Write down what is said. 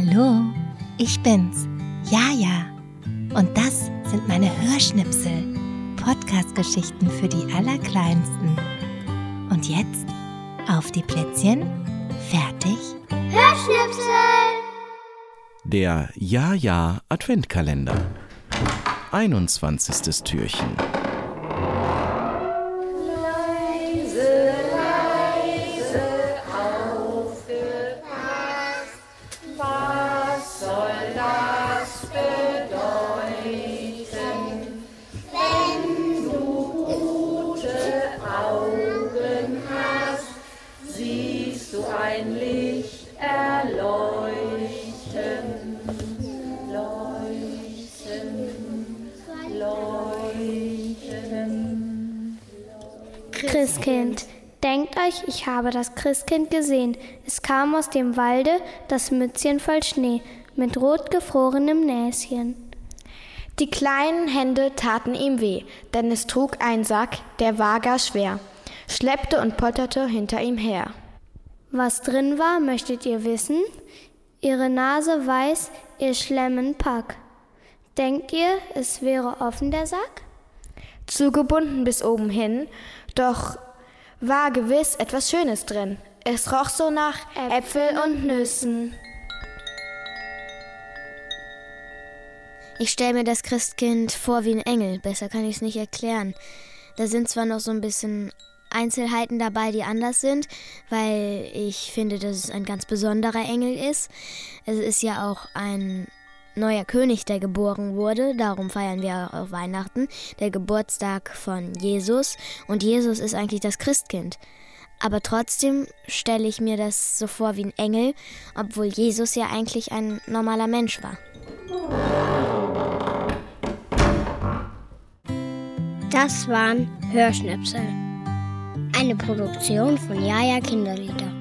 Hallo, ich bin's, Jaja. Und das sind meine Hörschnipsel, Podcast-Geschichten für die Allerkleinsten. Und jetzt auf die Plätzchen, fertig, Hörschnipsel! Der Ja-Ja Adventkalender. 21. Türchen. Leuchten. Christkind. Denkt euch, ich habe das Christkind gesehen. Es kam aus dem Walde, das Mützchen voll Schnee, mit rot gefrorenem Näschen. Die kleinen Hände taten ihm weh, denn es trug einen Sack, der war gar schwer, schleppte und potterte hinter ihm her. Was drin war, möchtet ihr wissen? Ihre Nase weiß, ihr Schlemmen Pack. Denkt ihr, es wäre offen der Sack? Zugebunden bis oben hin, doch war gewiss etwas Schönes drin. Es roch so nach Äpfel und Nüssen. Ich stelle mir das Christkind vor wie ein Engel, besser kann ich es nicht erklären. Da sind zwar noch so ein bisschen Einzelheiten dabei, die anders sind, weil ich finde, dass es ein ganz besonderer Engel ist. Es ist ja auch ein neuer König, der geboren wurde, darum feiern wir auch Weihnachten, der Geburtstag von Jesus und Jesus ist eigentlich das Christkind. Aber trotzdem stelle ich mir das so vor wie ein Engel, obwohl Jesus ja eigentlich ein normaler Mensch war. Das waren Hörschnipsel. Eine Produktion von Jaja Kinderlieder.